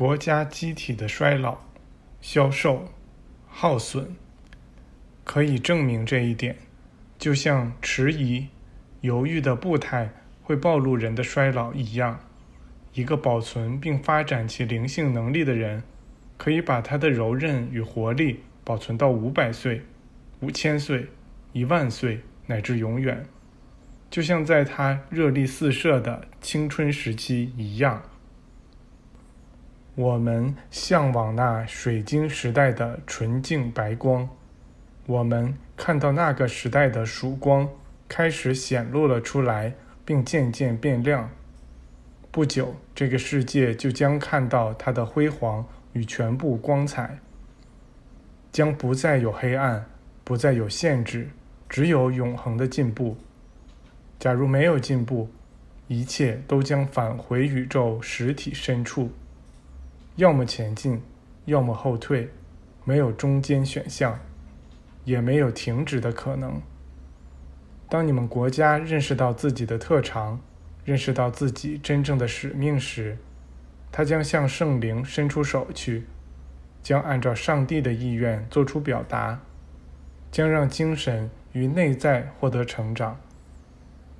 国家机体的衰老、消瘦、耗损，可以证明这一点。就像迟疑、犹豫的步态会暴露人的衰老一样，一个保存并发展其灵性能力的人，可以把他的柔韧与活力保存到五百岁、五千岁、一万岁乃至永远，就像在他热力四射的青春时期一样。我们向往那水晶时代的纯净白光，我们。看到那个时代的曙光开始显露了出来，并渐渐变亮。不久，这个世界就将看到它的辉煌与全部光彩，将不再有黑暗，不再有限制，只有永恒的进步。假如没有进步，一切都将返回宇宙实体深处，要么前进，要么后退，没有中间选项。也没有停止的可能。当你们国家认识到自己的特长，认识到自己真正的使命时，他将向圣灵伸出手去，将按照上帝的意愿做出表达，将让精神与内在获得成长。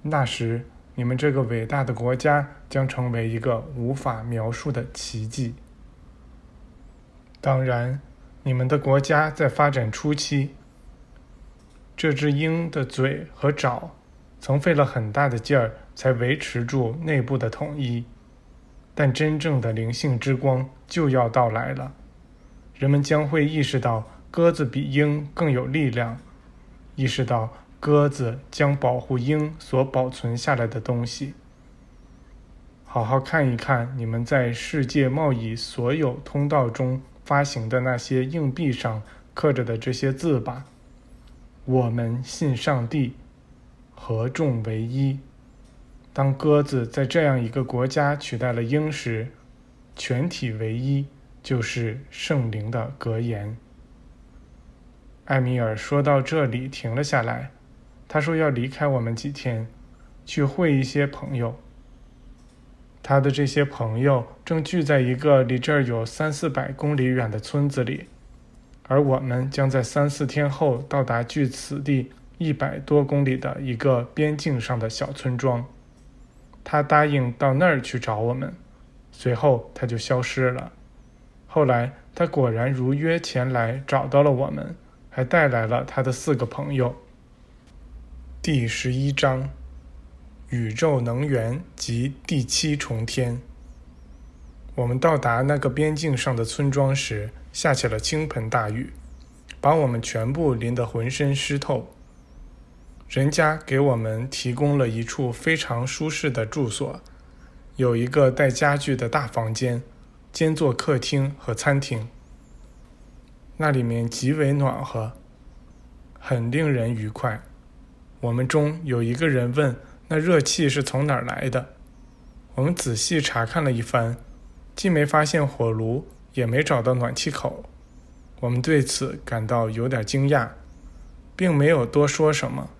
那时，你们这个伟大的国家将成为一个无法描述的奇迹。当然，你们的国家在发展初期。这只鹰的嘴和爪，曾费了很大的劲儿才维持住内部的统一，但真正的灵性之光就要到来了。人们将会意识到鸽子比鹰更有力量，意识到鸽子将保护鹰所保存下来的东西。好好看一看你们在世界贸易所有通道中发行的那些硬币上刻着的这些字吧。我们信上帝，合众为一。当鸽子在这样一个国家取代了鹰时，全体为一就是圣灵的格言。艾米尔说到这里停了下来，他说要离开我们几天，去会一些朋友。他的这些朋友正聚在一个离这儿有三四百公里远的村子里。而我们将在三四天后到达距此地一百多公里的一个边境上的小村庄。他答应到那儿去找我们，随后他就消失了。后来他果然如约前来找到了我们，还带来了他的四个朋友。第十一章：宇宙能源及第七重天。我们到达那个边境上的村庄时。下起了倾盆大雨，把我们全部淋得浑身湿透。人家给我们提供了一处非常舒适的住所，有一个带家具的大房间，兼做客厅和餐厅。那里面极为暖和，很令人愉快。我们中有一个人问：“那热气是从哪儿来的？”我们仔细查看了一番，既没发现火炉。也没找到暖气口，我们对此感到有点惊讶，并没有多说什么，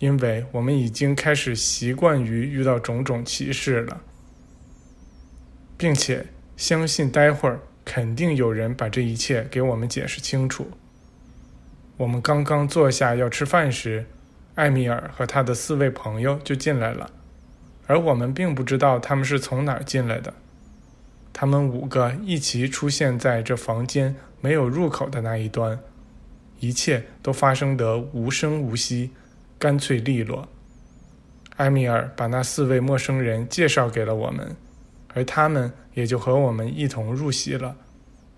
因为我们已经开始习惯于遇到种种歧视了，并且相信待会儿肯定有人把这一切给我们解释清楚。我们刚刚坐下要吃饭时，艾米尔和他的四位朋友就进来了，而我们并不知道他们是从哪儿进来的。他们五个一齐出现在这房间没有入口的那一端，一切都发生得无声无息，干脆利落。埃米尔把那四位陌生人介绍给了我们，而他们也就和我们一同入席了，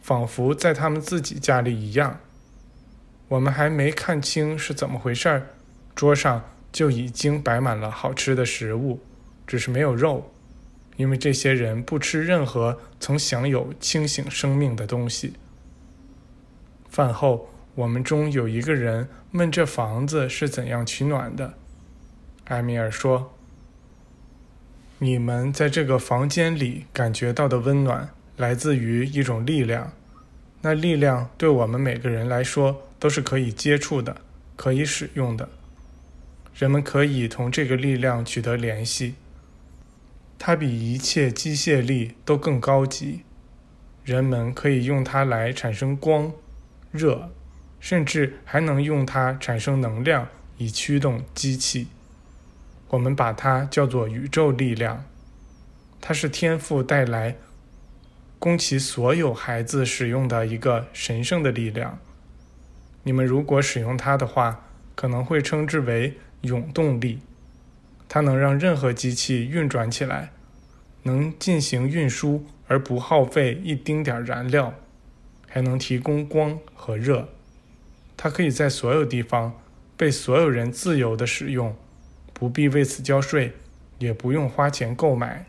仿佛在他们自己家里一样。我们还没看清是怎么回事儿，桌上就已经摆满了好吃的食物，只是没有肉。因为这些人不吃任何曾享有清醒生命的东西。饭后，我们中有一个人问：“这房子是怎样取暖的？”埃米尔说：“你们在这个房间里感觉到的温暖，来自于一种力量。那力量对我们每个人来说都是可以接触的，可以使用的。人们可以同这个力量取得联系。”它比一切机械力都更高级。人们可以用它来产生光、热，甚至还能用它产生能量以驱动机器。我们把它叫做宇宙力量。它是天赋带来供其所有孩子使用的一个神圣的力量。你们如果使用它的话，可能会称之为永动力。它能让任何机器运转起来，能进行运输而不耗费一丁点燃料，还能提供光和热。它可以在所有地方被所有人自由地使用，不必为此交税，也不用花钱购买。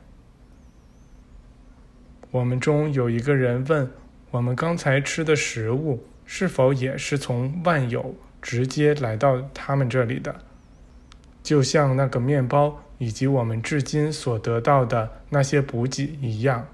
我们中有一个人问：我们刚才吃的食物是否也是从万有直接来到他们这里的？就像那个面包以及我们至今所得到的那些补给一样。